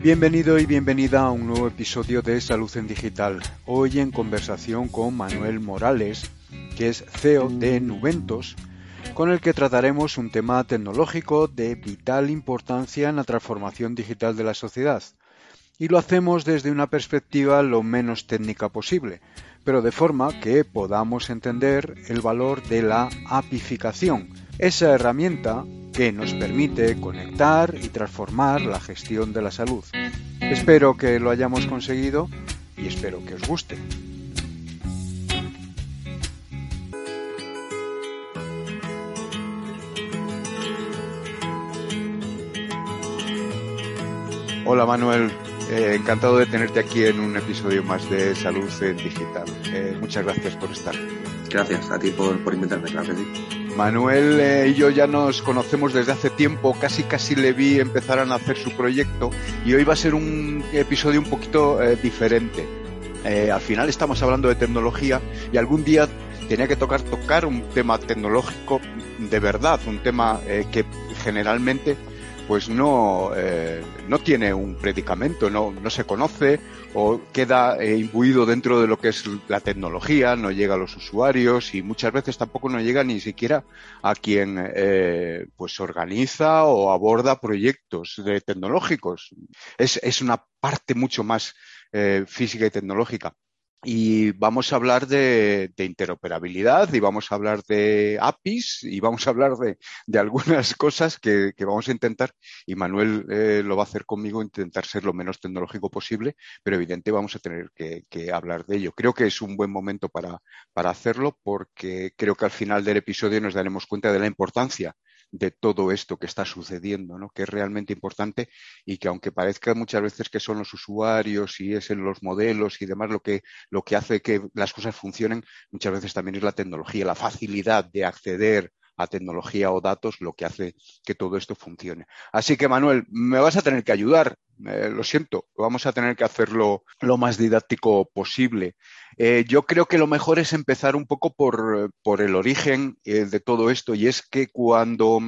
bienvenido y bienvenida a un nuevo episodio de Salud en Digital. Hoy en conversación con Manuel Morales, que es CEO de Nuventos, con el que trataremos un tema tecnológico de vital importancia en la transformación digital de la sociedad. Y lo hacemos desde una perspectiva lo menos técnica posible, pero de forma que podamos entender el valor de la apificación, esa herramienta que nos permite conectar y transformar la gestión de la salud. Espero que lo hayamos conseguido y espero que os guste. Hola Manuel, eh, encantado de tenerte aquí en un episodio más de Salud en Digital. Eh, muchas gracias por estar. Gracias a ti por, por invitarme, claro que sí. Manuel eh, y yo ya nos conocemos desde hace tiempo, casi casi le vi empezar a hacer su proyecto y hoy va a ser un episodio un poquito eh, diferente. Eh, al final estamos hablando de tecnología y algún día tenía que tocar tocar un tema tecnológico de verdad, un tema que generalmente pues no, eh, no tiene un predicamento, no, no se conoce o queda eh, imbuido dentro de lo que es la tecnología, no llega a los usuarios y muchas veces tampoco no llega ni siquiera a quien eh, pues organiza o aborda proyectos tecnológicos. Es, es una parte mucho más física y tecnológica y vamos a hablar de, interoperabilidad y vamos a hablar de APIs y vamos a hablar de, algunas cosas que, que, vamos a intentar, y Manuel eh, lo va a hacer conmigo, intentar ser lo menos tecnológico posible, pero evidente vamos a tener que, que, hablar de ello. Creo que es un buen momento para, para hacerlo porque creo que al final del episodio nos daremos cuenta de la importancia de todo esto que está sucediendo, ¿no? que es realmente importante y que aunque parezca muchas veces que son los usuarios y es en los modelos y demás lo que, lo que hace que las cosas funcionen, muchas veces también es la tecnología, la facilidad de acceder a tecnología o datos lo que hace que todo esto funcione. Así que, Manuel, me vas a tener que ayudar. Eh, lo siento, vamos a tener que hacerlo lo más didáctico posible. Eh, yo creo que lo mejor es empezar un poco por, por el origen eh, de todo esto y es que cuando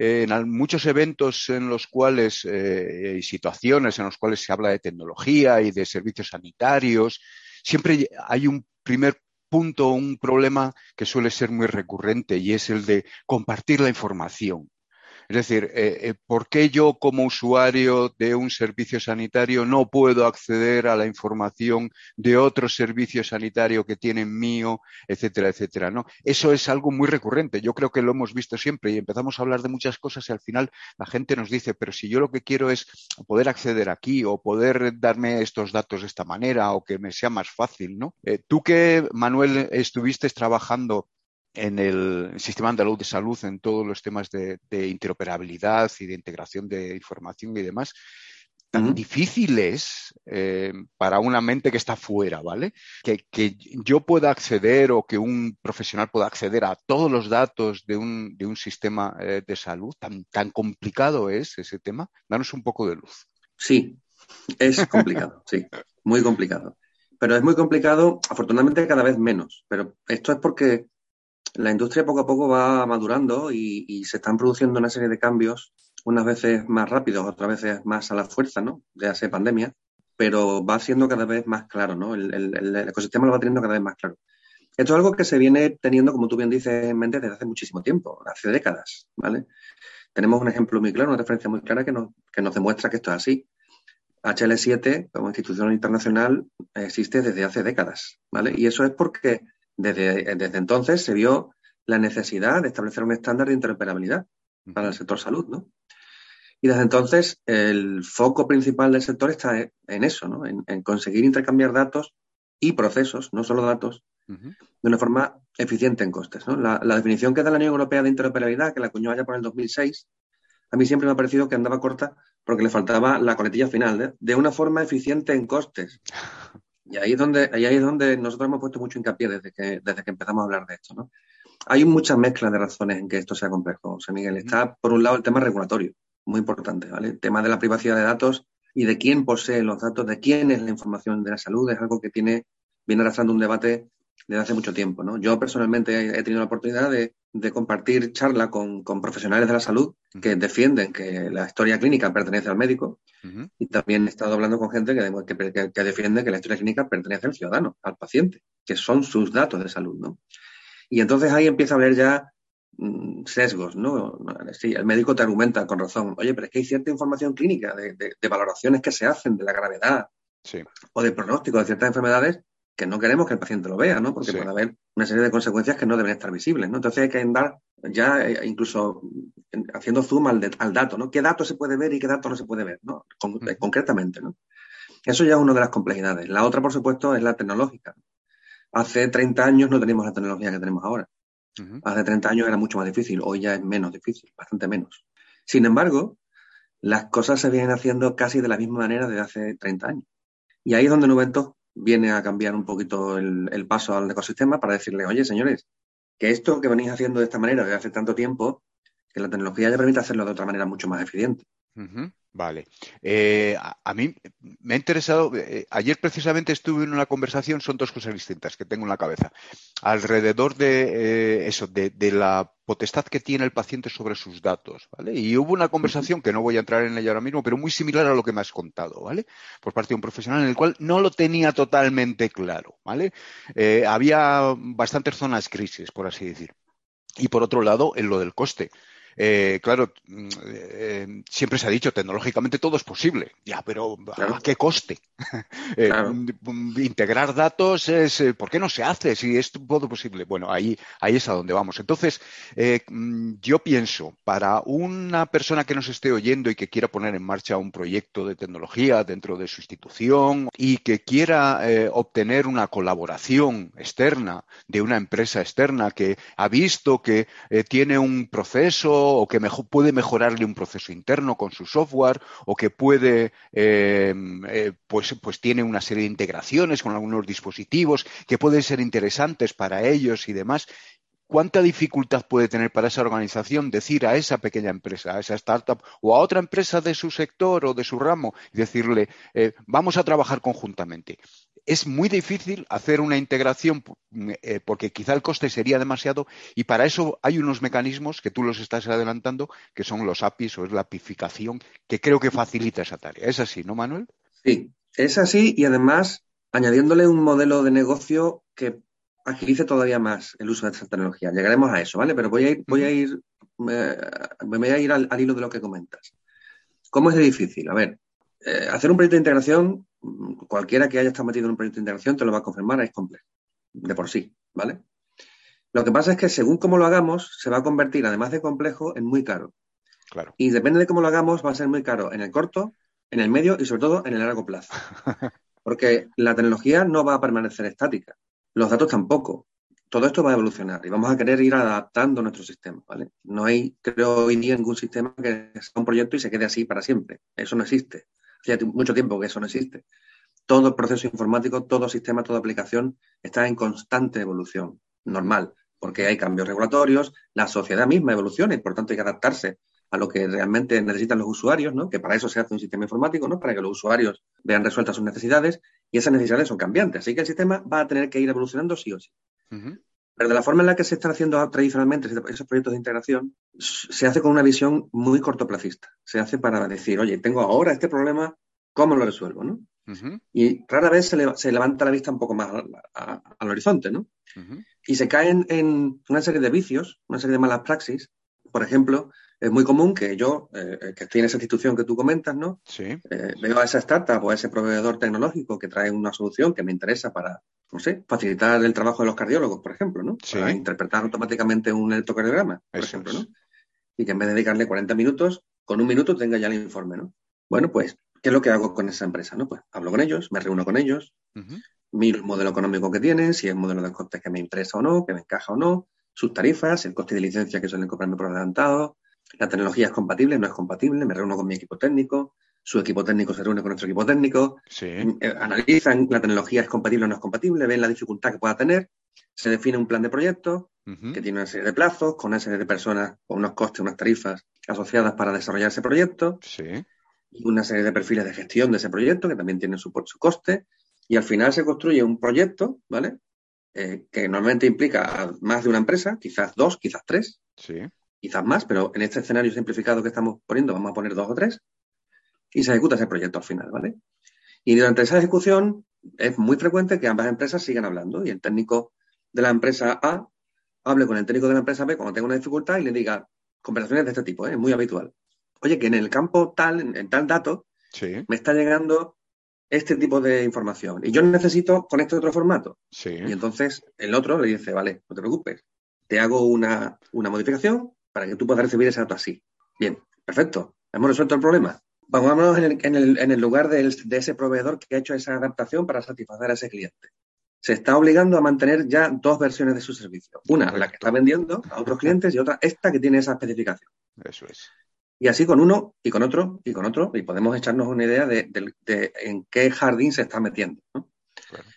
en muchos eventos en los cuales y situaciones en los cuales se habla de tecnología y de servicios sanitarios, siempre hay un primer punto, un problema que suele ser muy recurrente y es el de compartir la información. Es decir, eh, eh, ¿por qué yo como usuario de un servicio sanitario no puedo acceder a la información de otro servicio sanitario que tienen mío, etcétera, etcétera? ¿no? Eso es algo muy recurrente. Yo creo que lo hemos visto siempre y empezamos a hablar de muchas cosas y al final la gente nos dice, pero si yo lo que quiero es poder acceder aquí o poder darme estos datos de esta manera o que me sea más fácil, ¿no? Eh, tú que, Manuel, estuviste trabajando en el sistema andaluz de salud, en todos los temas de, de interoperabilidad y de integración de información y demás, tan uh -huh. difícil es eh, para una mente que está fuera, ¿vale? Que, que, yo pueda acceder o que un profesional pueda acceder a todos los datos de un, de un sistema eh, de salud, tan, tan complicado es ese tema. Danos un poco de luz. Sí, es complicado, sí, muy complicado. Pero es muy complicado, afortunadamente cada vez menos. Pero esto es porque la industria poco a poco va madurando y, se están produciendo una serie de cambios, unas veces más rápidos, otras veces más a la fuerza, ¿no? Ya sea pandemia, pero va siendo cada vez más claro, ¿no? El, ecosistema lo va teniendo cada vez más claro. Esto es algo que se viene teniendo, como tú bien dices, en mente desde hace muchísimo tiempo, hace décadas, ¿vale? Tenemos un ejemplo muy claro, una referencia muy clara que nos, que nos demuestra que esto es así. HL7, como institución internacional, existe desde hace décadas, ¿vale? Y eso es porque desde, desde entonces se vio la necesidad de establecer un estándar de interoperabilidad para el sector salud, ¿no? Y desde entonces el foco principal del sector está en eso, ¿no? en, conseguir intercambiar datos y procesos, no solo datos, de una forma eficiente en costes. ¿no? La, definición que da la Unión Europea de interoperabilidad, que la acuñó allá por el 2006, a mí siempre me ha parecido que andaba corta porque le faltaba la coletilla final, ¿eh? de una forma eficiente en costes. Y ahí es donde, ahí es donde nosotros hemos puesto mucho hincapié desde que, desde que empezamos a hablar de esto. ¿no? Hay muchas mezclas de razones en que esto sea complejo, José Miguel. Está, por un lado, el tema regulatorio, muy importante, ¿vale? El tema de la privacidad de datos y de quién posee los datos, de quién es la información de la salud, es algo que tiene, viene arrastrando un debate desde hace mucho tiempo. ¿no? Yo personalmente he tenido la oportunidad de, compartir charla con, profesionales de la salud que defienden que la historia clínica pertenece al médico y también he estado hablando con gente que, que, defiende que la historia clínica pertenece al ciudadano, al paciente, que son sus datos de salud. ¿no? Y entonces ahí empieza a haber ya mm, sesgos, ¿no? Sí, el médico te argumenta con razón, oye, pero es que hay cierta información clínica de, valoraciones que se hacen de la gravedad o de pronóstico de ciertas enfermedades que no queremos que el paciente lo vea, ¿no? Porque puede haber una serie de consecuencias que no deben estar visibles, ¿no? Entonces hay que andar ya eh, incluso haciendo zoom al, al, dato, ¿no? ¿Qué dato se puede ver y qué dato no se puede ver, ¿no? concretamente, ¿no? Eso ya es una de las complejidades. La otra, por supuesto, es la tecnológica. Hace 30 años no teníamos la tecnología que tenemos ahora. Hace 30 años era mucho más difícil, hoy ya es menos difícil, bastante menos. Sin embargo, las cosas se vienen haciendo casi de la misma manera desde hace 30 años. Y ahí es donde Nubentos viene a cambiar un poquito el, paso al ecosistema para decirle, oye, señores, que esto que venís haciendo de esta manera desde hace tanto tiempo, que la tecnología ya permite hacerlo de otra manera mucho más eficiente. Vale. Eh, a, mí me ha interesado, eh, ayer precisamente estuve en una conversación, son dos cosas distintas que tengo en la cabeza, alrededor de eh, eso, de, la potestad que tiene el paciente sobre sus datos, ¿vale? Y hubo una conversación, que no voy a entrar en ella ahora mismo, pero muy similar a lo que me has contado, ¿vale? Por parte de un profesional en el cual no lo tenía totalmente claro, ¿vale? había bastantes zonas crisis, por así decir. Y por otro lado, en lo del coste. Eh, claro, mm, eh, siempre se ha dicho, tecnológicamente todo es posible, ya, pero ¿a qué coste? Eh, integrar datos es, ¿por qué no se hace si es todo posible? Bueno, ahí, ahí es a donde vamos. Entonces, mm, yo pienso, para una persona que nos esté oyendo y que quiera poner en marcha un proyecto de tecnología dentro de su institución y que quiera obtener una colaboración externa de una empresa externa que ha visto que tiene un proceso o que puede mejorarle un proceso interno con su software o que puede, em, eh, pues, pues tiene una serie de integraciones con algunos dispositivos que pueden ser interesantes para ellos y demás. ¿Cuánta dificultad puede tener para esa organización decir a esa pequeña empresa, a esa startup o a otra empresa de su sector o de su ramo, decirle, eh, vamos a trabajar conjuntamente? Es muy difícil hacer una integración eh, porque quizá el coste sería demasiado y para eso hay unos mecanismos que tú los estás adelantando que son los APIs o es la apificación que creo que facilita esa tarea. ¿Es así, no, Manuel? Sí, es así y además añadiéndole un modelo de negocio que agilice todavía más el uso de esta tecnología. Llegaremos a eso, ¿vale? Pero voy a ir, voy a ir, me, voy a ir al, hilo de lo que comentas. ¿Cómo es de difícil? A ver, eh, hacer un proyecto de integración cualquiera que haya estado metido en un proyecto de integración te lo va a confirmar, es complejo, de por sí, ¿vale? Lo que pasa es que según cómo lo hagamos, se va a convertir, además de complejo, en muy caro. Claro. Y depende de cómo lo hagamos, va a ser muy caro en el corto, en el medio y sobre todo en el largo plazo. Porque la tecnología no va a permanecer estática, los datos tampoco. Todo esto va a evolucionar y vamos a querer ir adaptando nuestro sistema, ¿vale? No hay, creo, hoy día ningún sistema que sea un proyecto y se quede así para siempre. Eso no existe. Hace mucho tiempo que eso no existe. Todo proceso informático, todo sistema, toda aplicación está en constante evolución, normal, porque hay cambios regulatorios, la sociedad misma evoluciona y por tanto hay que adaptarse a lo que realmente necesitan los usuarios, ¿no? Que para eso se hace un sistema informático, ¿no? Para que los usuarios vean resueltas sus necesidades y esas necesidades son cambiantes. Así que el sistema va a tener que ir evolucionando sí o sí. Pero de la forma en la que se están haciendo tradicionalmente esos proyectos de integración, se hace con una visión muy cortoplacista. Se hace para decir, oye, tengo ahora este problema, ¿cómo lo resuelvo? ¿no? Y rara vez se, levanta la vista un poco más al horizonte, ¿no? Y se caen en una serie de vicios, una serie de malas praxis. Por ejemplo, es muy común que yo, eh, que estoy en esa institución que tú comentas, ¿no? Sí. Eh, veo a esa startup o a ese proveedor tecnológico que trae una solución que me interesa para, no sé, facilitar el trabajo de los cardiólogos, por ejemplo, ¿no? Para interpretar automáticamente un electrocardiograma, por ejemplo, ¿no? Y que en vez de dedicarle 40 minutos, con un minuto tenga ya el informe, ¿no? Bueno, pues, ¿qué es lo que hago con esa empresa? ¿no? Pues hablo con ellos, me reúno con ellos, miro el modelo económico que tienen, si es el modelo de costes que me interesa o no, que me encaja o no, sus tarifas, el coste de licencia que suelen cobrarme por adelantado, la tecnología es compatible, no es compatible, me reúno con mi equipo técnico, su equipo técnico se reúne con nuestro equipo técnico, eh, analizan la tecnología es compatible o no es compatible, ven la dificultad que pueda tener, se define un plan de proyecto que tiene una serie de plazos, con una serie de personas, con unos costes, unas tarifas asociadas para desarrollar ese proyecto, y una serie de perfiles de gestión de ese proyecto que también tienen su, su coste, y al final se construye un proyecto, ¿vale? Eh, que normalmente implica más de una empresa, quizás dos, quizás tres, quizás más, pero en este escenario simplificado que estamos poniendo vamos a poner dos o tres, y se ejecuta ese proyecto al final, ¿vale? Y durante esa ejecución es muy frecuente que ambas empresas sigan hablando y el técnico de la empresa A hable con el técnico de la empresa B cuando tenga una dificultad y le diga conversaciones de este tipo, ¿eh? es muy habitual. Oye, que en el campo tal, en, tal dato, me está llegando este tipo de información y yo necesito con este otro formato. Y entonces el otro le dice, vale, no te preocupes, te hago una, modificación para que tú puedas recibir ese dato así. Bien, perfecto, hemos resuelto el problema. Vamos en el, en el, en el lugar de ese proveedor que ha hecho esa adaptación para satisfacer a ese cliente se está obligando a mantener ya dos versiones de su servicio. Una, la que está vendiendo a otros clientes y otra, esta que tiene esa especificación. Eso es. Y así con uno y con otro y con otro, y podemos echarnos una idea de, en qué jardín se está metiendo.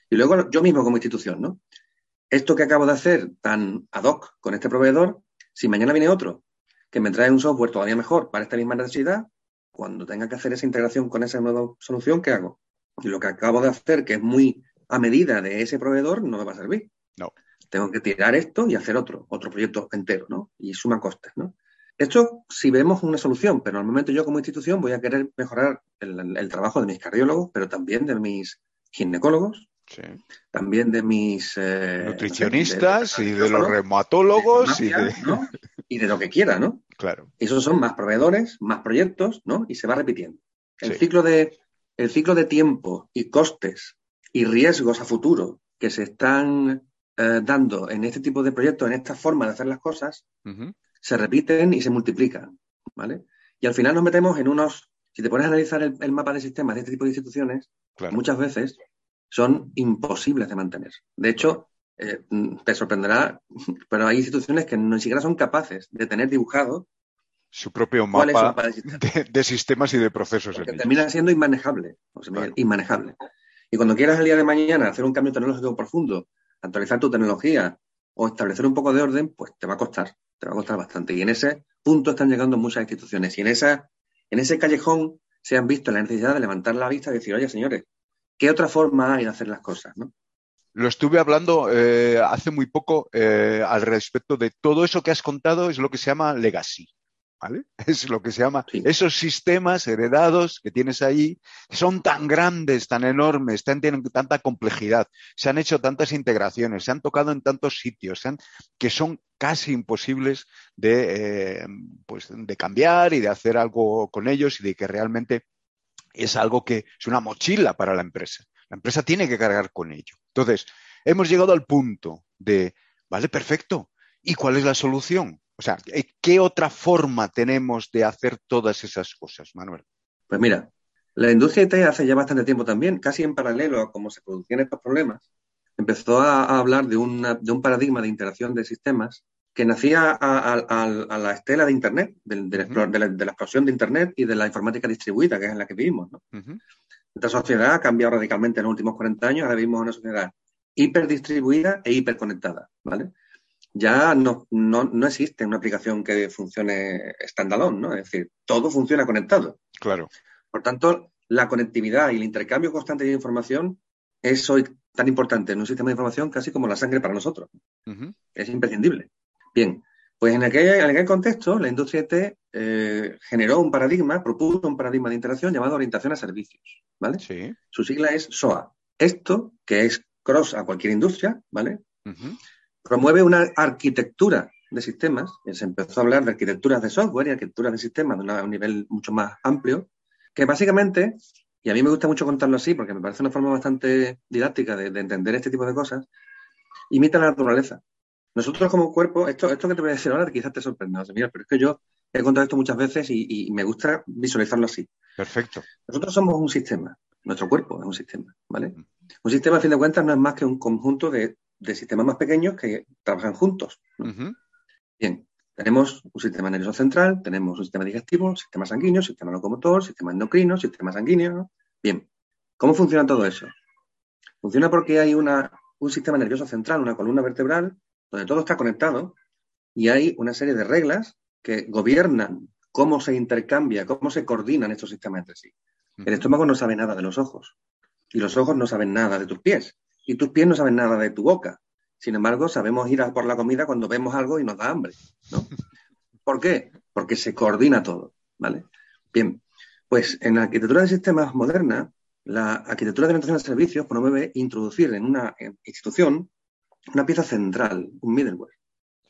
Y luego yo mismo como institución, ¿no? Esto que acabo de hacer tan ad hoc con este proveedor, si mañana viene otro que me trae un software todavía mejor para esta misma necesidad, cuando tenga que hacer esa integración con esa nueva solución, ¿qué hago? Y lo que acabo de hacer, que es muy a medida de ese proveedor no me va a servir. No. Tengo que tirar esto y hacer otro, otro proyecto entero, ¿no? Y suma costes, ¿no? Esto si vemos una solución, pero normalmente yo como institución voy a querer mejorar el, trabajo de mis cardiólogos, pero también de mis ginecólogos, también de mis eh, nutricionistas y de los reumatólogos y, de... y de lo que quiera, ¿no? Claro. Esos son más proveedores, más proyectos, ¿no? Y se va repitiendo. El ciclo de el ciclo de tiempo y costes y riesgos a futuro que se están eh, dando en este tipo de proyectos, en esta forma de hacer las cosas, se repiten y se multiplican, ¿vale? Y al final nos metemos en unos, si te pones a analizar el, mapa de sistemas de este tipo de instituciones, muchas veces son imposibles de mantener. De hecho, eh, te sorprenderá, pero hay instituciones que ni siquiera son capaces de tener dibujado su propio mapa de, sistemas y de procesos. Que termina siendo inmanejable, o sea, inmanejable. Y cuando quieras el día de mañana hacer un cambio tecnológico profundo, actualizar tu tecnología o establecer un poco de orden, pues te va a costar, te va a bastante. Y en ese punto están llegando muchas instituciones. Y en, esa, en ese callejón se han visto la necesidad de levantar la vista y decir, oye, señores, ¿qué otra forma hay de hacer las cosas? ¿no? Lo estuve hablando eh, hace muy poco eh, al respecto de todo eso que has contado, es lo que se llama legacy. ¿Vale? Es lo que se llama. Esos sistemas heredados que tienes ahí son tan grandes, tan enormes, tienen tanta complejidad, se han hecho tantas integraciones, se han tocado en tantos sitios, que son casi imposibles de, eh, pues, de cambiar y de hacer algo con ellos y de que realmente es algo que es una mochila para la empresa. La empresa tiene que cargar con ello. Entonces, hemos llegado al punto de, vale, perfecto. ¿Y cuál es la solución? O sea, ¿qué otra forma tenemos de hacer todas esas cosas, Manuel? Pues mira, la industria IT hace ya bastante tiempo también, casi en paralelo a cómo se producían estos problemas, empezó a, hablar de, un paradigma de interacción de sistemas que nacía a, la estela de Internet, de, la, explosión de Internet y de la informática distribuida, que es en la que vivimos. ¿no? Esta sociedad ha cambiado radicalmente en los últimos 40 años, ahora vivimos una sociedad hiperdistribuida e hiperconectada. ¿vale? Ya no, no, existe una aplicación que funcione standalone, ¿no? Es decir, todo funciona conectado. Claro. Por tanto, la conectividad y el intercambio constante de información es hoy tan importante en un sistema de información casi como la sangre para nosotros. Es imprescindible. Bien, pues en aquel, en aquel contexto, la industria IT eh, generó un paradigma, propuso un paradigma de interacción llamado orientación a servicios, ¿vale? Sí. Su sigla es SOA. Esto, que es cross a cualquier industria, ¿vale? Promueve una arquitectura de sistemas, se empezó a hablar de arquitecturas de software y arquitecturas de sistemas de un nivel mucho más amplio, que básicamente, y a mí me gusta mucho contarlo así porque me parece una forma bastante didáctica de, entender este tipo de cosas, imita la naturaleza. Nosotros como cuerpo, esto, esto que te voy a decir ahora quizás te sorprenda, mira, pero es que yo he contado esto muchas veces y, me gusta visualizarlo así. Perfecto. Nosotros somos un sistema, nuestro cuerpo es un sistema, ¿vale? Un sistema, a fin de cuentas, no es más que un conjunto de, sistemas más pequeños que trabajan juntos. Bien, tenemos un sistema nervioso central, tenemos un sistema digestivo, sistema sanguíneo, sistema locomotor, sistema endocrino, sistema sanguíneo. Bien, ¿cómo funciona todo eso? Funciona porque hay una, un sistema nervioso central, una columna vertebral, donde todo está conectado y hay una serie de reglas que gobiernan cómo se intercambia, cómo se coordinan estos sistemas entre sí. El estómago no sabe nada de los ojos y los ojos no saben nada de tus pies y tus pies no saben nada de tu boca. Sin embargo, sabemos ir a por la comida cuando vemos algo y nos da hambre, ¿no? ¿Por qué? Porque se coordina todo, ¿vale? Bien, pues en la arquitectura de sistemas moderna, la arquitectura de orientación de servicios promueve introducir en una institución una pieza central, un middleware,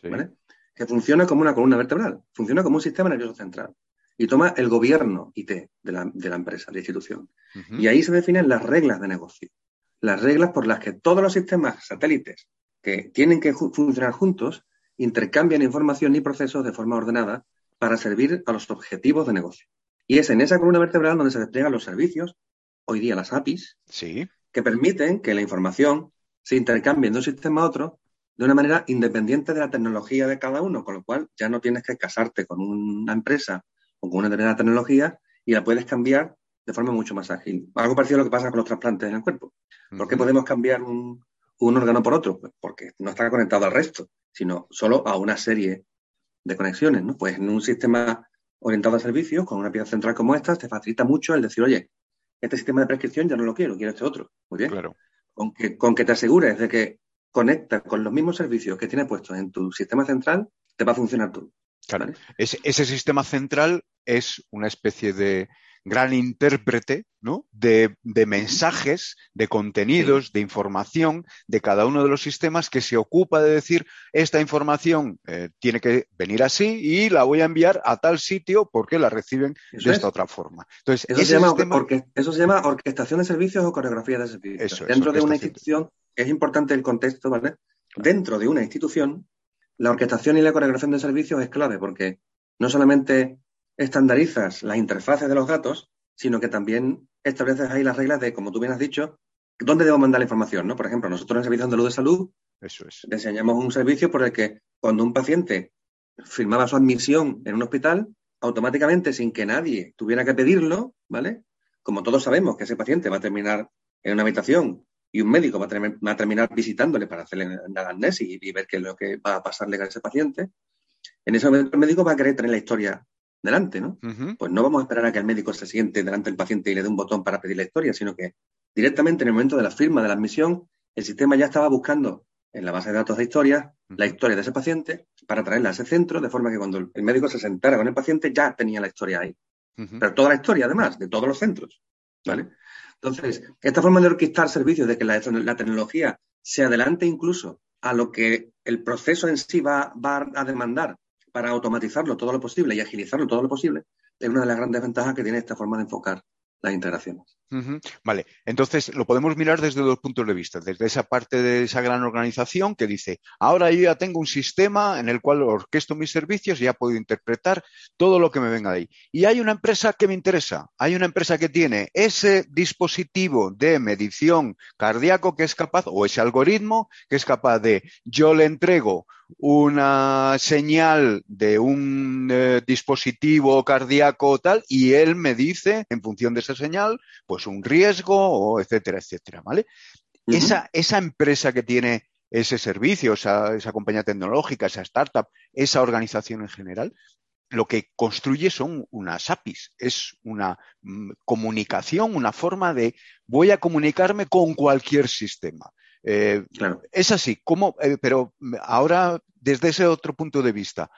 ¿vale? que funciona como una columna vertebral, funciona como un sistema nervioso central y toma el gobierno IT de la, empresa, de la institución. Y ahí se definen las reglas de negocio, las reglas por las que todos los sistemas satélites que tienen que funcionar juntos intercambian información y procesos de forma ordenada para servir a los objetivos de negocio. Y es en esa columna vertebral donde se despliegan los servicios, hoy día las APIs, sí. que permiten que la información se intercambie de un sistema a otro de una manera independiente de la tecnología de cada uno, con lo cual ya no tienes que casarte con una empresa o con una determinada tecnología y la puedes cambiar de forma mucho más ágil. Algo parecido a lo que pasa con los trasplantes en el cuerpo. ¿Por qué podemos cambiar un, órgano por otro? Pues porque no está conectado al resto, sino solo a una serie de conexiones. ¿no? Pues en un sistema orientado a servicios, con una pieza central como esta, te facilita mucho el decir, oye, este sistema de prescripción ya no lo quiero, quiero este otro. Muy bien. Claro. Con que, con que te asegures de que conecta con los mismos servicios que tienes puestos en tu sistema central, te va a funcionar todo. Claro. ese sistema central es una especie de gran intérprete ¿no? de, mensajes, de contenidos, de información de cada uno de los sistemas que se ocupa de decir esta información eh, tiene que venir así y la voy a enviar a tal sitio porque la reciben de esta otra forma. Entonces, eso, se llama, eso se llama orquestación de servicios o coreografía de servicios. Dentro de una institución es importante el contexto, ¿vale? Dentro de una institución, la orquestación y la coreografía de servicios es clave porque no solamente estandarizas las interfaces de los datos, sino que también estableces ahí las reglas de, como tú bien has dicho, dónde debo mandar la información, ¿no? Por ejemplo, nosotros en el Servicio Andaluz de Salud Eso es. diseñamos un servicio por el que cuando un paciente firmaba su admisión en un hospital, automáticamente, sin que nadie tuviera que pedirlo, ¿vale? Como todos sabemos que ese paciente va a terminar en una habitación y un médico va a, terminar visitándole para hacerle la anamnesis y, ver qué es lo que va a pasarle a ese paciente, en ese momento el médico va a querer tener la historia delante, ¿no? Pues no vamos a esperar a que el médico se siente delante del paciente y le dé un botón para pedir la historia, sino que directamente en el momento de la firma de la admisión, el sistema ya estaba buscando en la base de datos de historia la historia de ese paciente para traerla a ese centro, de forma que cuando el médico se sentara con el paciente ya tenía la historia ahí. Pero toda la historia, además, de todos los centros. ¿Vale? Entonces, esta forma de orquestar servicios, de que la, tecnología se adelante incluso a lo que el proceso en sí va, va a demandar para automatizarlo todo lo posible y agilizarlo todo lo posible, es una de las grandes ventajas que tiene esta forma de enfocar las integraciones. Vale, entonces lo podemos mirar desde dos puntos de vista, desde esa parte de esa gran organización que dice, ahora yo ya tengo un sistema en el cual orquesto mis servicios y ya puedo interpretar todo lo que me venga de ahí. Y hay una empresa que me interesa, hay una empresa que tiene ese dispositivo de medición cardíaco que es capaz, o ese algoritmo que es capaz de, yo le entrego una señal de un eh, dispositivo cardíaco tal y él me dice en función de esa señal pues un riesgo o etcétera etcétera vale esa, esa empresa que tiene ese servicio esa, esa compañía tecnológica esa startup esa organización en general lo que construye son unas APIs, es una mm, comunicación, una forma de voy a comunicarme con cualquier sistema. Eh, es así, ¿cómo? Eh, pero ahora, desde ese otro punto de vista,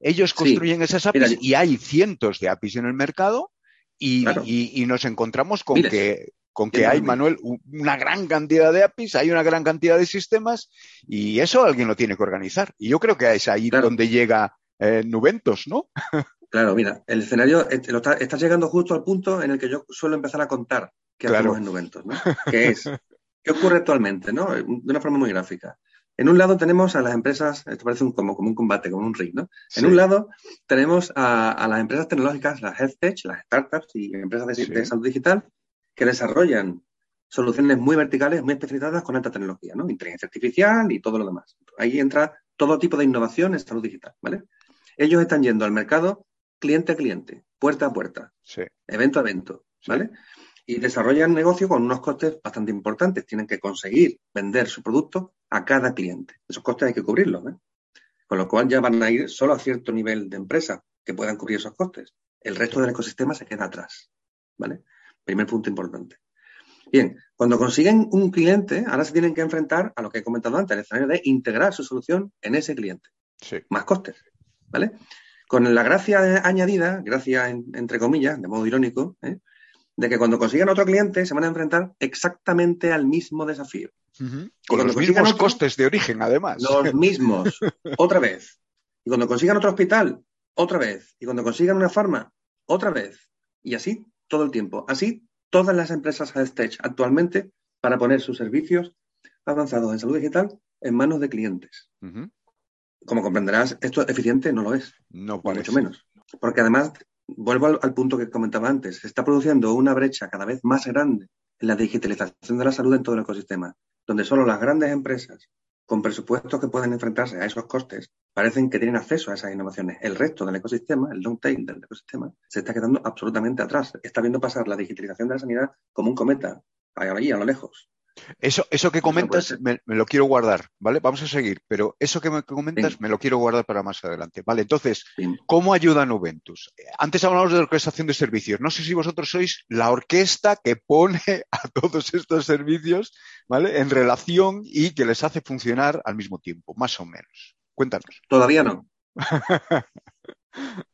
ellos construyen esas APIs y hay cientos de APIs en el mercado y, nos encontramos con que con que hay, Manuel, una gran cantidad de APIs, hay una gran cantidad de sistemas y eso alguien lo tiene que organizar. Y yo creo que es ahí donde llega eh, Nuventos, ¿no? claro, mira, el escenario está, estás llegando justo al punto en el que yo suelo empezar a contar que hacemos en Nuventos, ¿no? Que es ¿Qué ocurre actualmente? ¿no? De una forma muy gráfica. En un lado tenemos a las empresas, esto parece un, como, como un combate, como un ring, ¿no? En un lado tenemos a, las empresas tecnológicas, las health tech, las startups y empresas de, salud digital que desarrollan soluciones muy verticales, muy especializadas con alta tecnología, ¿no? Inteligencia artificial y todo lo demás. Ahí entra todo tipo de innovación en salud digital, ¿vale? Ellos están yendo al mercado cliente a cliente, puerta a puerta, evento a evento, ¿vale? Y desarrollan negocio con unos costes bastante importantes. Tienen que conseguir vender su producto a cada cliente. Esos costes hay que cubrirlos, ¿eh? Con lo cual ya van a ir solo a cierto nivel de empresa que puedan cubrir esos costes. El resto del ecosistema se queda atrás, ¿vale? Primer punto importante. Bien, cuando consiguen un cliente, ahora se tienen que enfrentar a lo que he comentado antes, el escenario de integrar su solución en ese cliente. Sí. Más costes, ¿vale? Con la gracia añadida, gracia entre comillas, de modo irónico, ¿eh? De que cuando consigan otro cliente se van a enfrentar exactamente al mismo desafío. Con los mismos costes de origen, además. Los mismos, otra vez. Y cuando consigan otro hospital, otra vez. Y cuando consigan una farma, otra vez. Y así todo el tiempo. Así todas las empresas HealthTech actualmente para poner sus servicios avanzados en salud digital en manos de clientes. Como comprenderás, esto eficiente no lo es. No Mucho menos. Porque además, vuelvo al, punto que comentaba antes, se está produciendo una brecha cada vez más grande en la digitalización de la salud en todo el ecosistema, donde solo las grandes empresas con presupuestos que pueden enfrentarse a esos costes, parecen que tienen acceso a esas innovaciones. El resto del ecosistema, el long tail del ecosistema, se está quedando absolutamente atrás. Está viendo pasar la digitalización de la sanidad como un cometa, ahí a lo lejos. Eso, eso que comentas me, lo quiero guardar, ¿vale? Vamos a seguir, pero eso que me comentas me lo quiero guardar para más adelante. Vale, entonces, ¿cómo ayuda Nuventus? Antes hablamos de orquestación de servicios. No sé si vosotros sois la orquesta que pone a todos estos servicios, ¿vale? En relación y que les hace funcionar al mismo tiempo, más o menos. Cuéntanos. Todavía no.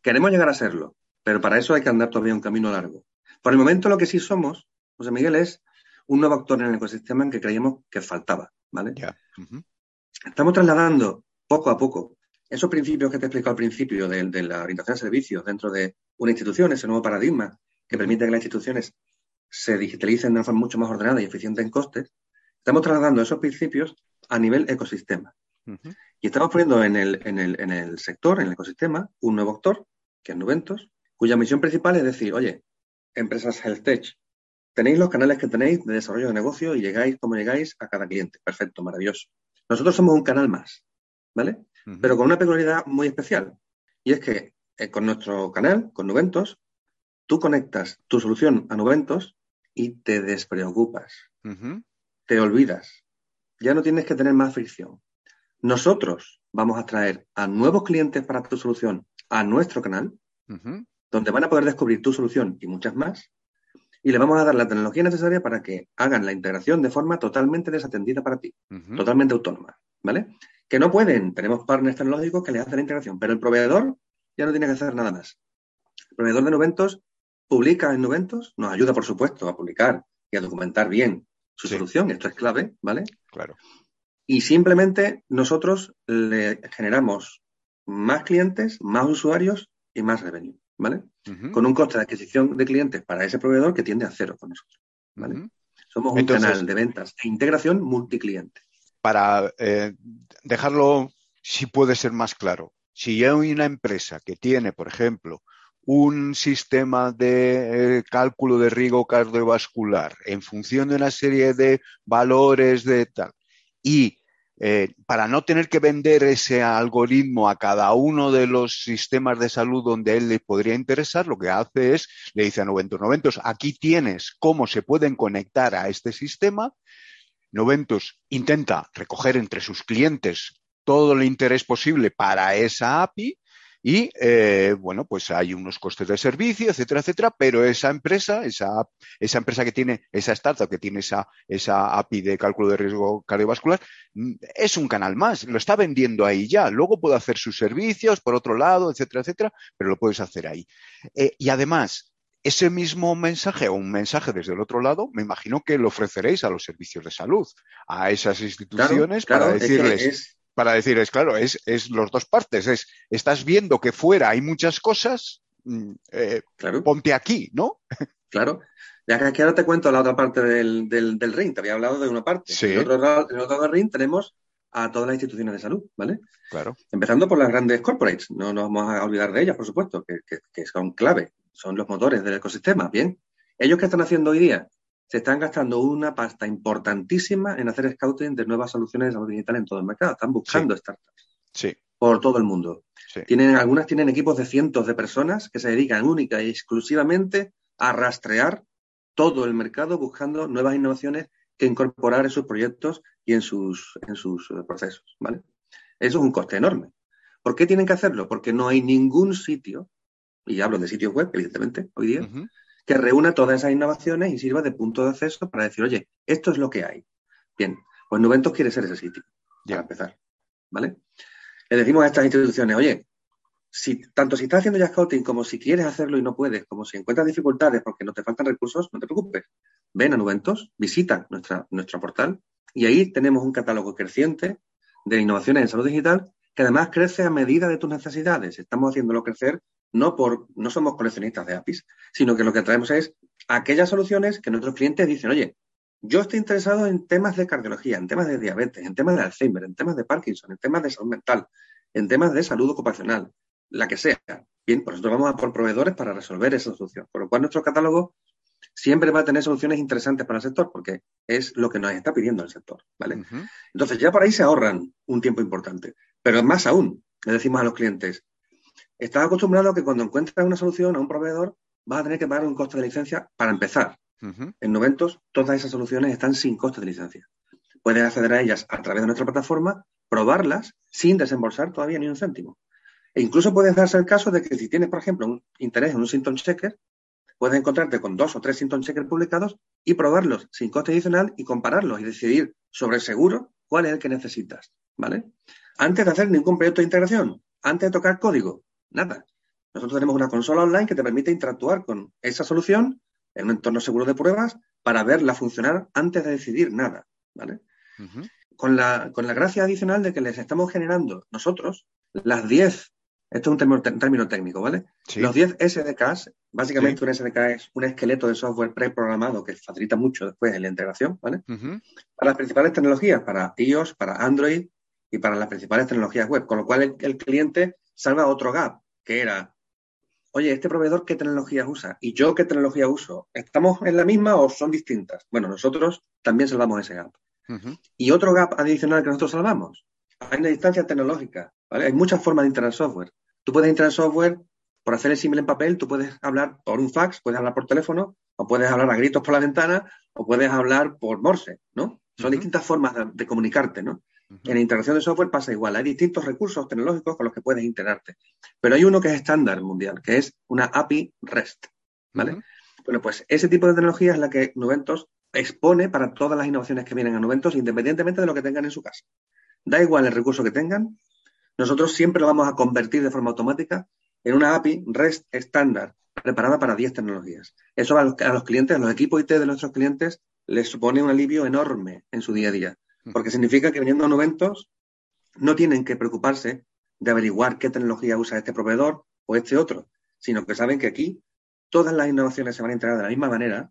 Queremos llegar a serlo, pero para eso hay que andar todavía un camino largo. Por el momento lo que sí somos, José Miguel, es un nuevo actor en el ecosistema en que creíamos que faltaba, ¿vale? Estamos trasladando poco a poco esos principios que te he explicado al principio de, la orientación a servicios dentro de una institución, ese nuevo paradigma que permite que las instituciones se digitalicen de una forma mucho más ordenada y eficiente en costes, estamos trasladando esos principios a nivel ecosistema. Y estamos poniendo en el, en, el, en el sector, en el ecosistema, un nuevo actor, que es Nuventos, cuya misión principal es decir, oye, empresas health tech Tenéis los canales que tenéis de desarrollo de negocio y llegáis como llegáis a cada cliente. Perfecto, maravilloso. Nosotros somos un canal más, ¿vale? Pero con una peculiaridad muy especial. Y es que eh, con nuestro canal, con Nuventos, tú conectas tu solución a Nuventos y te despreocupas. Te olvidas. Ya no tienes que tener más fricción. Nosotros vamos a traer a nuevos clientes para tu solución a nuestro canal, donde van a poder descubrir tu solución y muchas más, y le vamos a dar la tecnología necesaria para que hagan la integración de forma totalmente desatendida para ti, totalmente autónoma, ¿vale? Que no pueden, tenemos partners tecnológicos que le hacen la integración, pero el proveedor ya no tiene que hacer nada más. El proveedor de Nuventos publica en Nuventos, nos ayuda, por supuesto, a publicar y a documentar bien su solución, esto es clave, ¿vale? Claro. Y simplemente nosotros le generamos más clientes, más usuarios y más revenue. ¿Vale? Con un coste de adquisición de clientes para ese proveedor que tiende a cero con nosotros, ¿vale? Somos un canal de ventas e integración multicliente. Para eh, dejarlo, si puede ser más claro, si hay una empresa que tiene, por ejemplo, un sistema de eh, cálculo de riesgo cardiovascular en función de una serie de valores de tal, y eh, para no tener que vender ese algoritmo a cada uno de los sistemas de salud donde él le podría interesar, lo que hace es, le dice a Noventos, Noventos, aquí tienes cómo se pueden conectar a este sistema. Noventos intenta recoger entre sus clientes todo el interés posible para esa API y eh, bueno, pues hay unos costes de servicio, etcétera, etcétera, pero esa empresa, esa, esa empresa que tiene, esa startup que tiene esa, esa API de cálculo de riesgo cardiovascular, mm, es un canal más, lo está vendiendo ahí ya. Luego puede hacer sus servicios por otro lado, etcétera, etcétera, pero lo puedes hacer ahí. Eh, y además, ese mismo mensaje o un mensaje desde el otro lado, me imagino que lo ofreceréis a los servicios de salud, a esas instituciones para decirles para decir, es claro, es, es los dos partes, es, estás viendo que fuera hay muchas cosas, mm, eh, ponte aquí, ¿no? Claro. Ya que ahora te cuento la otra parte del, del, ring, te había hablado de una parte. Sí. En, otro, lado del ring tenemos a todas las instituciones de salud, ¿vale? Claro. Empezando por las grandes corporates, no nos vamos a olvidar de ellas, por supuesto, que, que son clave, son los motores del ecosistema, ¿bien? ¿Ellos qué están haciendo hoy día? Se están gastando una pasta importantísima en hacer scouting de nuevas soluciones de salud digital en todo el mercado. Están buscando startups. Sí. Por todo el mundo. Sí. Tienen, algunas tienen equipos de cientos de personas que se dedican única y exclusivamente a rastrear todo el mercado buscando nuevas innovaciones que incorporar en sus proyectos y en sus, en sus eh, procesos. ¿vale? Eso es un coste enorme. ¿Por qué tienen que hacerlo? Porque no hay ningún sitio, y hablo de sitios web, evidentemente, hoy día. Que reúna todas esas innovaciones y sirva de punto de acceso para decir, oye, esto es lo que hay. Bien, pues Nuventos quiere ser ese sitio, Ya. para empezar. ¿Vale? Le decimos a estas instituciones, oye, si, tanto si estás haciendo ya scouting como si quieres hacerlo y no puedes, como si encuentras dificultades porque no te faltan recursos, no te preocupes. Ven a Nuventos, visita nuestra, nuestro portal y ahí tenemos un catálogo creciente de innovaciones en salud digital que además crece a medida de tus necesidades. Estamos haciéndolo crecer no por, no somos coleccionistas de APIs, sino que lo que traemos es aquellas soluciones que nuestros clientes dicen, oye, yo estoy interesado en temas de cardiología, en temas de diabetes, en temas de Alzheimer, en temas de Parkinson, en temas de salud mental, en temas de salud ocupacional, la que sea. Bien, pues nosotros vamos a por proveedores para resolver esa solución. Por lo cual nuestro catálogo siempre va a tener soluciones interesantes para el sector, porque es lo que nos está pidiendo el sector, ¿vale? Entonces ya por ahí se ahorran un tiempo importante. Pero más aún, le decimos a los clientes, estás acostumbrado a que cuando encuentras una solución a un proveedor, vas a tener que pagar un coste de licencia para empezar. En Noventos, todas esas soluciones están sin coste de licencia. Puedes acceder a ellas a través de nuestra plataforma, probarlas sin desembolsar todavía ni un céntimo. E incluso puedes darse el caso de que si tienes, por ejemplo, un interés en un symptom checker, puedes encontrarte con dos o tres symptom checkers publicados y probarlos sin coste adicional y compararlos y decidir sobre seguro cuál es el que necesitas, ¿vale? Antes de hacer ningún proyecto de integración, antes de tocar código, nada. Nosotros tenemos una consola online que te permite interactuar con esa solución en un entorno seguro de pruebas para verla funcionar antes de decidir nada, ¿vale? Con la, con la gracia adicional de que les estamos generando nosotros las 10, esto es un término, término técnico, ¿vale? Sí. Los 10 SDKs, básicamente un SDK es un esqueleto de software preprogramado que facilita mucho después en la integración, ¿vale? Para las principales tecnologías, para iOS, para Android y para las principales tecnologías web, con lo cual el, el cliente salva otro gap, que era, oye, este proveedor qué tecnologías usa y yo qué tecnología uso, ¿estamos en la misma o son distintas? Bueno, nosotros también salvamos ese gap. Y otro gap adicional que nosotros salvamos, hay una distancia tecnológica, ¿vale? Hay muchas formas de integrar software. Tú puedes integrar software por hacer el símil en papel, tú puedes hablar por un fax, puedes hablar por teléfono, o puedes hablar a gritos por la ventana, o puedes hablar por Morse, ¿no? Son distintas formas de, de comunicarte, ¿no? En la integración de software pasa igual. Hay distintos recursos tecnológicos con los que puedes integrarte. Pero hay uno que es estándar mundial, que es una API REST, ¿vale? Bueno, pues ese tipo de tecnología es la que Nuventos expone para todas las innovaciones que vienen a Nuventos, independientemente de lo que tengan en su casa. Da igual el recurso que tengan, nosotros siempre lo vamos a convertir de forma automática en una API REST estándar, preparada para 10 tecnologías. Eso a los, a los clientes, a los equipos IT de nuestros clientes, les supone un alivio enorme en su día a día, porque significa que viniendo a Nuventos no tienen que preocuparse de averiguar qué tecnología usa este proveedor o este otro, sino que saben que aquí todas las innovaciones se van a integrar de la misma manera,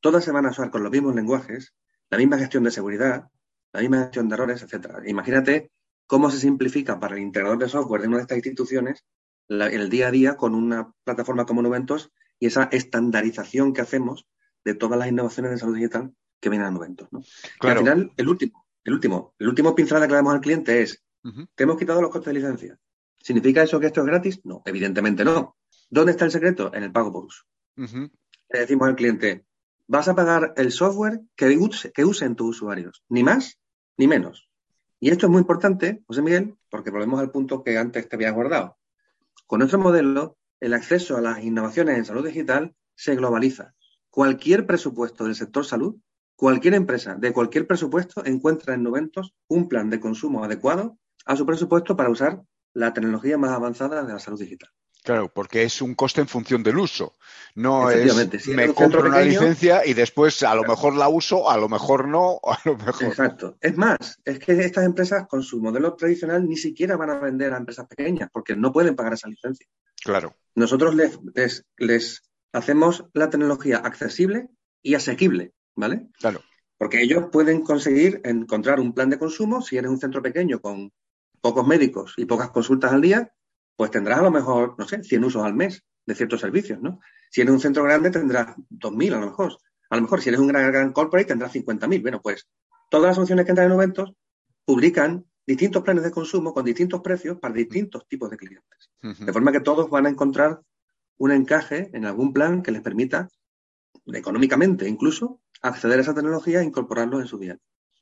todas se van a usar con los mismos lenguajes, la misma gestión de seguridad, la misma gestión de errores, etcétera. Imagínate cómo se simplifica para el integrador de software de una de estas instituciones la- el día a día con una plataforma como Nuventos y esa estandarización que hacemos de todas las innovaciones de salud digital que vienen a Nuventos. ¿no? Y Claro. al final, el último, el último, el último pincelada que le damos al cliente es Ujú. te hemos quitado los costes de licencia. ¿Significa eso que esto es gratis? No, evidentemente no. ¿Dónde está el secreto? En el pago por uso. Le decimos al cliente, vas a pagar el software que, use- que usen tus usuarios, ni más ni menos. Y esto es muy importante, José Miguel, porque volvemos al punto que antes te había guardado. Con nuestro modelo, el acceso a las innovaciones en salud digital se globaliza. Cualquier presupuesto del sector salud, cualquier empresa de cualquier presupuesto encuentra en Noventos un plan de consumo adecuado a su presupuesto para usar la tecnología más avanzada de la salud digital. Claro, porque es un coste en función del uso. No es si me compro una pequeño- licencia y después a lo mejor la uso, a lo mejor no, a lo mejor. Exacto. Es más, es que estas empresas con su modelo tradicional ni siquiera van a vender a empresas pequeñas porque no pueden pagar esa licencia. Claro. Nosotros les, les, les hacemos la tecnología accesible y asequible, ¿vale? Claro. Porque ellos pueden conseguir encontrar un plan de consumo. Si eres un centro pequeño con pocos médicos y pocas consultas al día, pues tendrás a lo mejor, no sé, 100 usos al mes de ciertos servicios, ¿no? Si eres un centro grande tendrás 2.000 a lo mejor. A lo mejor si eres un gran, gran corporate tendrás 50.000. Bueno, pues todas las soluciones que entran en eventos publican distintos planes de consumo con distintos precios para distintos tipos de clientes. De forma que todos van a encontrar un encaje en algún plan que les permita, económicamente incluso, acceder a esa tecnología e incorporarlo en su día.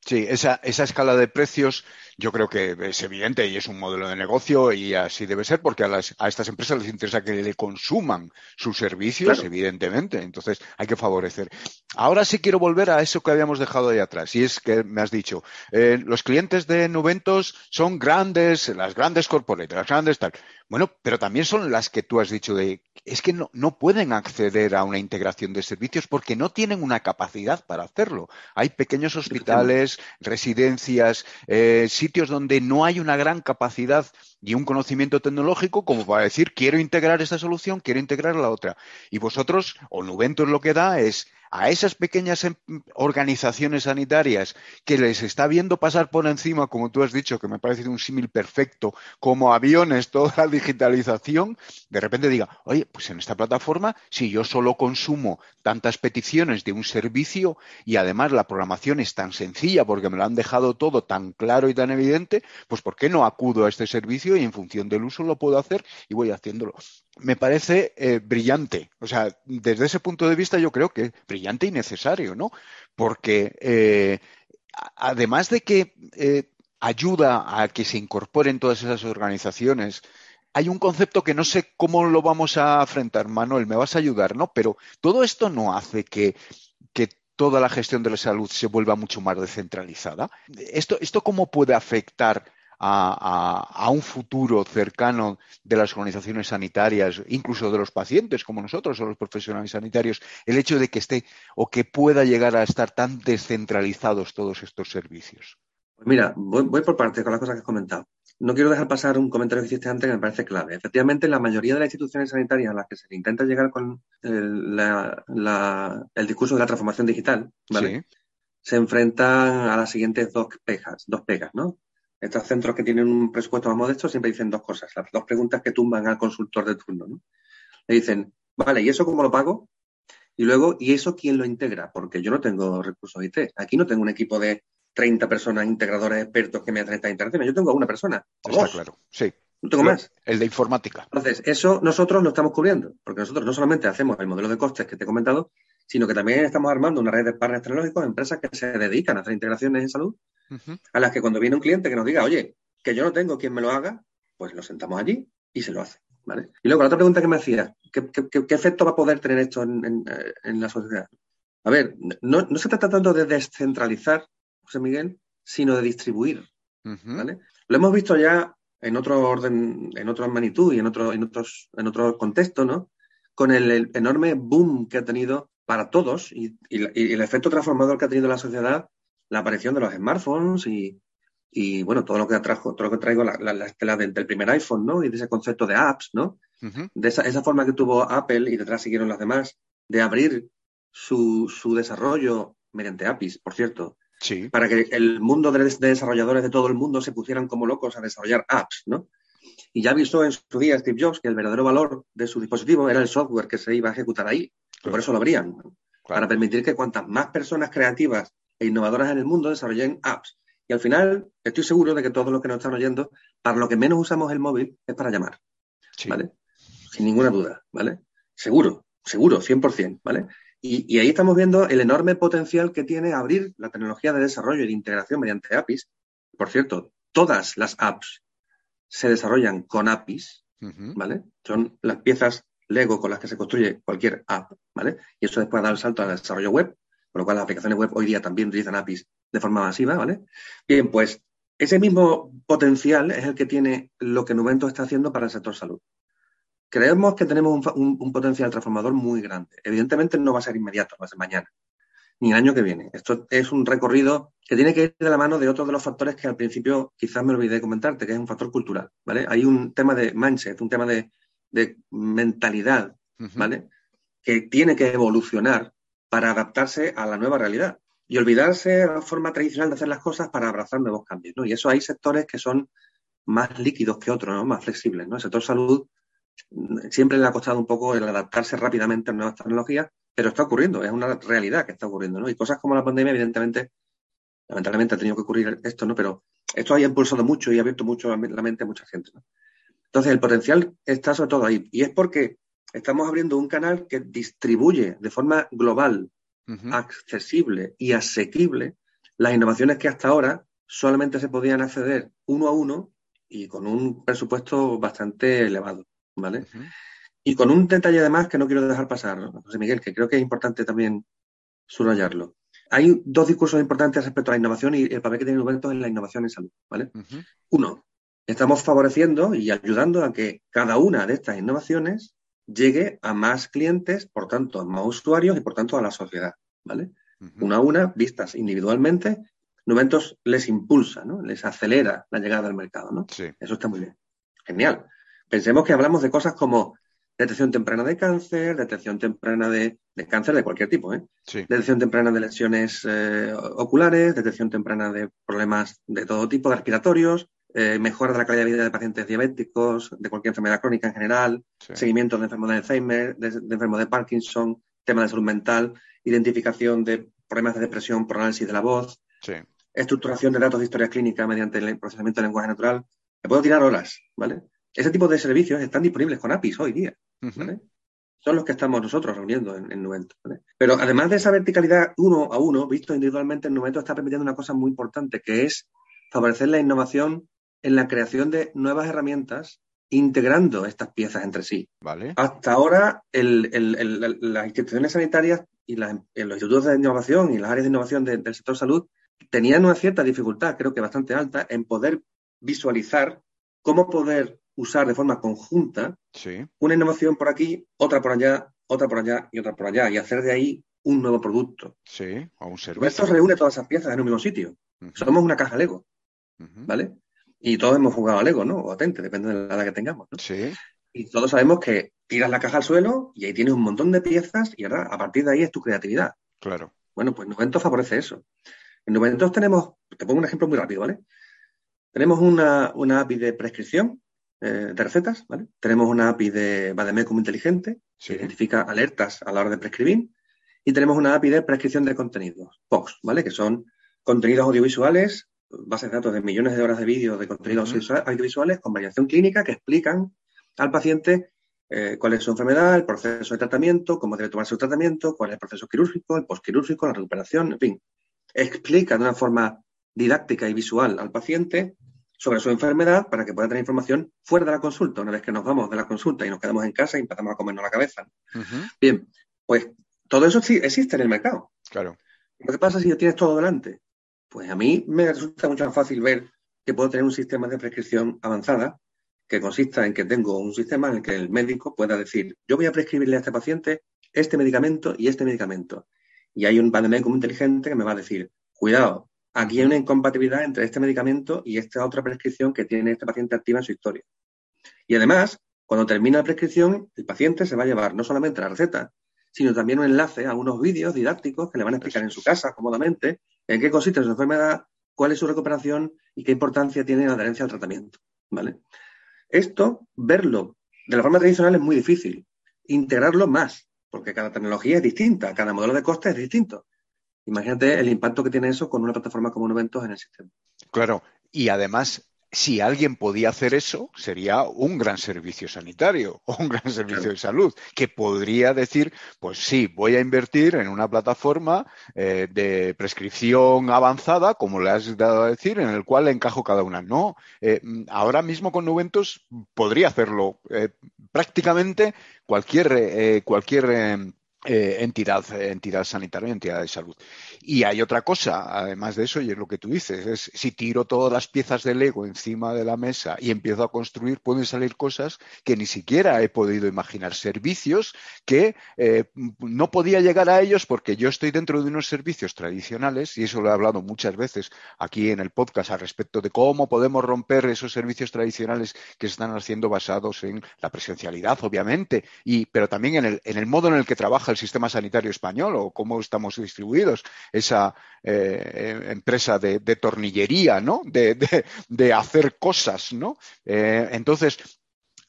Sí, esa, esa escala de precios yo creo que es evidente y es un modelo de negocio y así debe ser porque a, las, a estas empresas les interesa que le consuman sus servicios, evidentemente. Entonces hay que favorecer. Ahora sí quiero volver a eso que habíamos dejado ahí atrás y es que me has dicho, eh, los clientes de Nuventos son grandes, las grandes corporates, las grandes tal. Bueno, pero también son las que tú has dicho de, es que no, no pueden acceder a una integración de servicios porque no tienen una capacidad para hacerlo. Hay pequeños hospitales, residencias, eh, sitios donde no hay una gran capacidad y un conocimiento tecnológico como para decir, quiero integrar esta solución, quiero integrar la otra. Y vosotros, o Nuventus lo que da es a esas pequeñas em, organizaciones sanitarias que les está viendo pasar por encima, como tú has dicho, que me parece un símil perfecto, como aviones, toda la digitalización, de repente diga, oye, pues en esta plataforma, si yo solo consumo tantas peticiones de un servicio y además la programación es tan sencilla porque me lo han dejado todo tan claro y tan evidente, pues ¿por qué no acudo a este servicio y en función del uso lo puedo hacer y voy haciéndolo? Me parece eh, brillante. O sea, desde ese punto de vista yo creo que brillante y necesario, ¿no? Porque eh, además de que eh, ayuda a que se incorporen todas esas organizaciones, hay un concepto que no sé cómo lo vamos a afrontar, Manuel, me vas a ayudar, ¿no? Pero todo esto no hace que, que toda la gestión de la salud se vuelva mucho más descentralizada. ¿Esto, esto cómo puede afectar a, un futuro cercano de las organizaciones sanitarias, incluso de los pacientes como nosotros o los profesionales sanitarios, el hecho de que esté o que pueda llegar a estar tan descentralizados todos estos servicios? Pues mira, voy, por parte con las cosas que has comentado. No quiero dejar pasar un comentario que hiciste antes que me parece clave. Efectivamente, la mayoría de las instituciones sanitarias a las que se intenta llegar con el, discurso de la transformación digital, se enfrentan a las siguientes dos pegas, dos pegas, ¿no? Estos centros que tienen un presupuesto más modesto siempre dicen dos cosas, las dos preguntas que tumban al consultor de turno. ¿no? Le dicen, vale, ¿y eso cómo lo pago? Y luego, ¿y eso quién lo integra? Porque yo no tengo recursos IT. Aquí no tengo un equipo de 30 personas integradores expertos que me hacen esta integración. Yo tengo una persona. Está claro, sí. No tengo más. El de informática. Entonces, eso nosotros lo estamos cubriendo, porque nosotros no solamente hacemos el modelo de costes que te he comentado, sino que también estamos armando una red de partners tecnológicos, empresas que se dedican a hacer integraciones en salud, a las que cuando viene un cliente que nos diga, oye, que yo no tengo quien me lo haga, pues lo sentamos allí y se lo hace. ¿vale? Y luego la otra pregunta que me hacía, ¿qué, efecto va a poder tener esto en, la sociedad? A ver, no, se trata tanto de descentralizar, José Miguel, sino de distribuir. ¿vale? Lo hemos visto ya en otro orden, en otra magnitud y en otro, en otros, en otro contexto, ¿no? Con el enorme boom que ha tenido para todos y, el efecto transformador que ha tenido la sociedad la aparición de los smartphones y, bueno, todo lo que atrajo, todo lo que traigo, la, la, estela del, primer iPhone, ¿no? Y de ese concepto de apps, ¿no? De esa, esa, forma que tuvo Apple y detrás siguieron las demás, de abrir su, su desarrollo mediante APIs, por cierto. Sí. Para que el mundo de, desarrolladores de todo el mundo se pusieran como locos a desarrollar apps, ¿no? Y ya avisó en su día Steve Jobs que el verdadero valor de su dispositivo era el software que se iba a ejecutar ahí. Por eso lo abrían. Para permitir que cuantas más personas creativas e innovadoras en el mundo desarrollen apps. Y al final, estoy seguro de que todos los que nos están oyendo, para lo que menos usamos el móvil es para llamar. ¿Vale? Sin ninguna duda, ¿vale? Seguro, seguro, 100%, ¿vale? Y, y, ahí estamos viendo el enorme potencial que tiene abrir la tecnología de desarrollo y de integración mediante APIs. Por cierto, todas las apps se desarrollan con APIs, ¿vale? Son las piezas Lego con las que se construye cualquier app, ¿vale? Y eso después da el salto al desarrollo web, con lo cual las aplicaciones web hoy día también utilizan APIs de forma masiva, ¿vale? Bien, pues ese mismo potencial es el que tiene lo que Numento está haciendo para el sector salud. Creemos que tenemos un, potencial transformador muy grande. Evidentemente no va a ser inmediato, va a ser mañana, ni el año que viene. Esto es un recorrido que tiene que ir de la mano de otro de los factores que al principio quizás me olvidé de comentarte, que es un factor cultural, ¿vale? Hay un tema de mindset, un tema de, de mentalidad, ¿vale? Que tiene que evolucionar para adaptarse a la nueva realidad. y olvidarse de la forma tradicional de hacer las cosas para abrazar nuevos cambios. ¿no? Y eso hay sectores que son más líquidos que otros, ¿no? más flexibles. ¿no? El sector salud mm, siempre le ha costado un poco el adaptarse rápidamente a nuevas tecnologías, pero está ocurriendo, es una realidad que está ocurriendo. ¿no? Y cosas como la pandemia, evidentemente, lamentablemente ha tenido que ocurrir esto, ¿no? pero esto ha impulsado mucho y ha abierto mucho la mente a mucha gente. ¿no? Entonces, el potencial está sobre todo ahí. Y es porque estamos abriendo un canal que distribuye de forma global accesible y asequible las innovaciones que hasta ahora solamente se podían acceder uno a uno y con un presupuesto bastante elevado, ¿vale? Y con un detalle además que no quiero dejar pasar, José Miguel, que creo que es importante también subrayarlo. Hay dos discursos importantes respecto a la innovación y el papel que tiene Nubentos en la innovación en salud, ¿vale? Uno, estamos favoreciendo y ayudando a que cada una de estas innovaciones llegue a más clientes, por tanto, a más usuarios y por tanto a la sociedad, ¿vale? Una a una, vistas individualmente, Nuventos les impulsa, ¿no? Les acelera la llegada al mercado, ¿no? Eso está muy bien. Genial. Pensemos que hablamos de cosas como detección temprana de cáncer, detección temprana de, cáncer de cualquier tipo, ¿eh? Detección temprana de lesiones eh, oculares, detección temprana de problemas de todo tipo, de respiratorios, eh, mejora de la calidad de vida de pacientes diabéticos, de cualquier enfermedad crónica en general, seguimiento de enfermedad de Alzheimer, de, enfermedad de Parkinson, tema de salud mental, identificación de problemas de depresión por análisis de la voz, estructuración de datos de historia clínica mediante el procesamiento de lenguaje natural. Me puedo tirar horas, ¿vale? Ese tipo de servicios están disponibles con APIs hoy día, Son los que estamos nosotros reuniendo en, en Pero además de esa verticalidad uno a uno, visto individualmente, el Nuvento está permitiendo una cosa muy importante, que es favorecer la innovación en la creación de nuevas herramientas integrando estas piezas entre sí. Vale. Hasta ahora, las instituciones sanitarias y los institutos de innovación y las áreas de innovación del sector salud tenían una cierta dificultad, creo que bastante alta, en poder visualizar cómo poder usar de forma conjunta una innovación por aquí, otra por allá, otra por allá y otra por allá, y hacer de ahí un nuevo producto. Sí, o un servicio. Esto reúne todas esas piezas en un mismo sitio. Somos una caja Lego, ¿vale? Y todos hemos jugado a Lego, ¿no? O atente, depende de la edad que tengamos. ¿no? Sí. Y todos sabemos que tiras la caja al suelo y ahí tienes un montón de piezas y ahora a partir de ahí es tu creatividad. Claro. Bueno, pues Nuventos favorece eso. En Nuventos tenemos, te pongo un ejemplo muy rápido, ¿vale? Tenemos una, API de prescripción eh, de recetas, ¿vale? Tenemos una API de Bademecum inteligente que identifica alertas a la hora de prescribir y tenemos una API de prescripción de contenidos, POX, ¿vale? Que son contenidos audiovisuales bases de datos de millones de horas de vídeo de contenidos audiovisuales con variación clínica que explican al paciente eh, cuál es su enfermedad, el proceso de tratamiento, cómo debe tomar su tratamiento, cuál es el proceso quirúrgico, el postquirúrgico, la recuperación, en fin. Explica de una forma didáctica y visual al paciente sobre su enfermedad para que pueda tener información fuera de la consulta, una vez que nos vamos de la consulta y nos quedamos en casa y empezamos a comernos la cabeza. Bien, pues todo eso existe en el mercado. Claro. ¿Qué pasa si tienes todo delante? Pues a mí me resulta mucho más fácil ver que puedo tener un sistema de prescripción avanzada que consista en que tengo un sistema en el que el médico pueda decir, yo voy a prescribirle a este paciente este medicamento y este medicamento. Y hay un médico inteligente que me va a decir, cuidado, aquí hay una incompatibilidad entre este medicamento y esta otra prescripción que tiene este paciente activa en su historia. Y además, cuando termina la prescripción, el paciente se va a llevar no solamente la receta, sino también un enlace a unos vídeos didácticos que le van a explicar en su casa cómodamente en qué consiste su enfermedad, cuál es su recuperación y qué importancia tiene la adherencia al tratamiento. ¿vale? Esto, verlo de la forma tradicional es muy difícil. Integrarlo más, porque cada tecnología es distinta, cada modelo de coste es distinto. Imagínate el impacto que tiene eso con una plataforma como Nuventos en el sistema. Claro, y además si alguien podía hacer eso, sería un gran servicio sanitario o un gran servicio de salud, que podría decir, pues sí, voy a invertir en una plataforma eh, de prescripción avanzada, como le has dado a decir, en el cual encajo cada una. No, eh, ahora mismo con Nuventos podría hacerlo eh, prácticamente cualquier, cualquier entidad, entidad sanitaria, entidad de salud. Y hay otra cosa, además de eso, y es lo que tú dices, es si tiro todas las piezas de Lego encima de la mesa y empiezo a construir, pueden salir cosas que ni siquiera he podido imaginar, servicios que eh, no podía llegar a ellos porque yo estoy dentro de unos servicios tradicionales, y eso lo he hablado muchas veces aquí en el podcast al respecto de cómo podemos romper esos servicios tradicionales que se están haciendo basados en la presencialidad, obviamente, y, pero también en el, en el modo en el que trabaja el sistema sanitario español o cómo estamos distribuidos, esa eh, empresa de, tornillería, ¿no? De, de, hacer cosas, ¿no? entonces,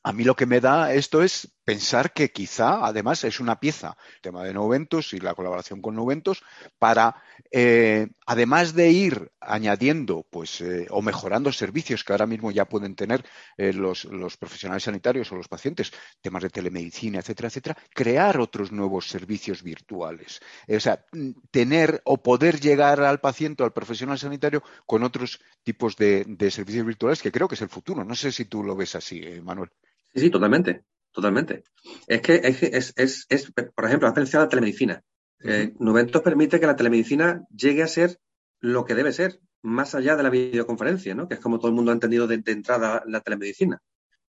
a mí lo que me da esto es pensar que quizá, además, es una pieza, el tema de Noventus y la colaboración con Noventus, para, eh, además de ir añadiendo pues, eh, o mejorando servicios que ahora mismo ya pueden tener eh, los, profesionales sanitarios o los pacientes, temas de telemedicina, etcétera, etcétera, crear otros nuevos servicios virtuales. O sea, tener o poder llegar al paciente o al profesional sanitario con otros tipos de, de servicios virtuales que creo que es el futuro. No sé si tú lo ves así, Manuel. Sí, sí, totalmente, totalmente. Es que es, es, es, por ejemplo, has mencionado la telemedicina. Eh, Nuventos permite que la telemedicina llegue a ser lo que debe ser, más allá de la videoconferencia, ¿no? que es como todo el mundo ha entendido de, entrada la telemedicina.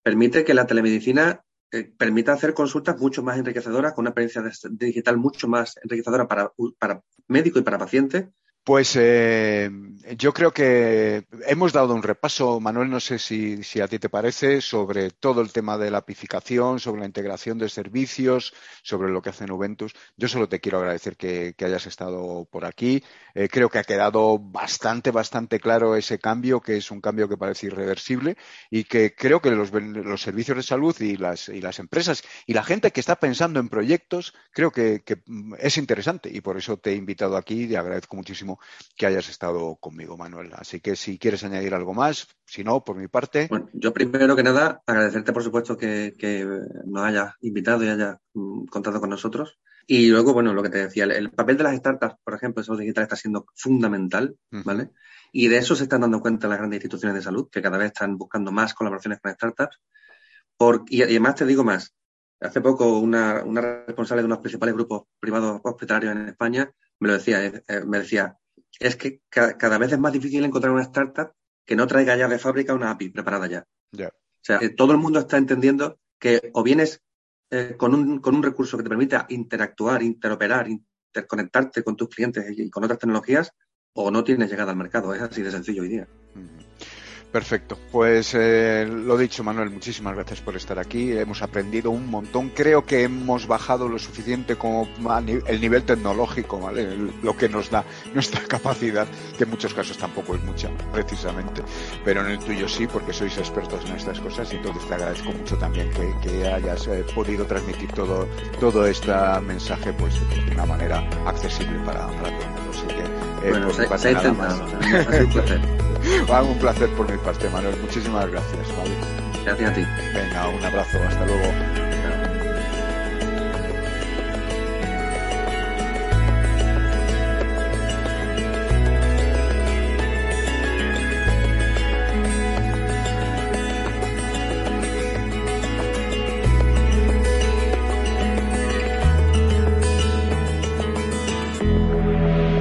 Permite que la telemedicina eh, permita hacer consultas mucho más enriquecedoras, con una experiencia digital mucho más enriquecedora para, para médico y para paciente, pues eh, yo creo que hemos dado un repaso, Manuel, no sé si, a ti te parece, sobre todo el tema de la apificación, sobre la integración de servicios, sobre lo que hace Nuventus. Yo solo te quiero agradecer que, hayas estado por aquí. Eh, creo que ha quedado bastante, bastante claro ese cambio, que es un cambio que parece irreversible y que creo que los, servicios de salud y las, y las, empresas y la gente que está pensando en proyectos, creo que, que es interesante y por eso te he invitado aquí y agradezco muchísimo que hayas estado conmigo, Manuel. Así que si quieres añadir algo más, si no, por mi parte. Bueno, yo primero que nada, agradecerte, por supuesto, que, nos hayas invitado y hayas mm, contado con nosotros. Y luego, bueno, lo que te decía, el, papel de las startups, por ejemplo, de salud digital está siendo fundamental, ¿vale? Y de eso se están dando cuenta las grandes instituciones de salud, que cada vez están buscando más colaboraciones con startups. y, además te digo más, hace poco una, responsable de unos principales grupos privados hospitalarios en España me lo decía, eh, eh, me decía, es que cada vez es más difícil encontrar una startup que no traiga ya de fábrica una API preparada ya. O sea, eh, todo el mundo está entendiendo que o vienes eh, con, un, con un recurso que te permita interactuar, interoperar, interconectarte con tus clientes y con otras tecnologías, o no tienes llegada al mercado. Es así de sencillo hoy día. Perfecto. Pues eh, lo dicho, Manuel, muchísimas gracias por estar aquí. Hemos aprendido un montón. Creo que hemos bajado lo suficiente como el nivel tecnológico, ¿vale? Lo que nos da nuestra capacidad, que en muchos casos tampoco es mucha, precisamente. Pero en el tuyo sí, porque sois expertos en estas cosas y entonces te agradezco mucho también que, hayas eh, podido transmitir todo, todo este mensaje pues de una manera accesible para, para todo el mundo. Así que, eh, bueno, se, ha intentado. un placer. un placer por mi parte, Manuel. Muchísimas gracias. Gracias a ti. Venga, un abrazo. Hasta luego.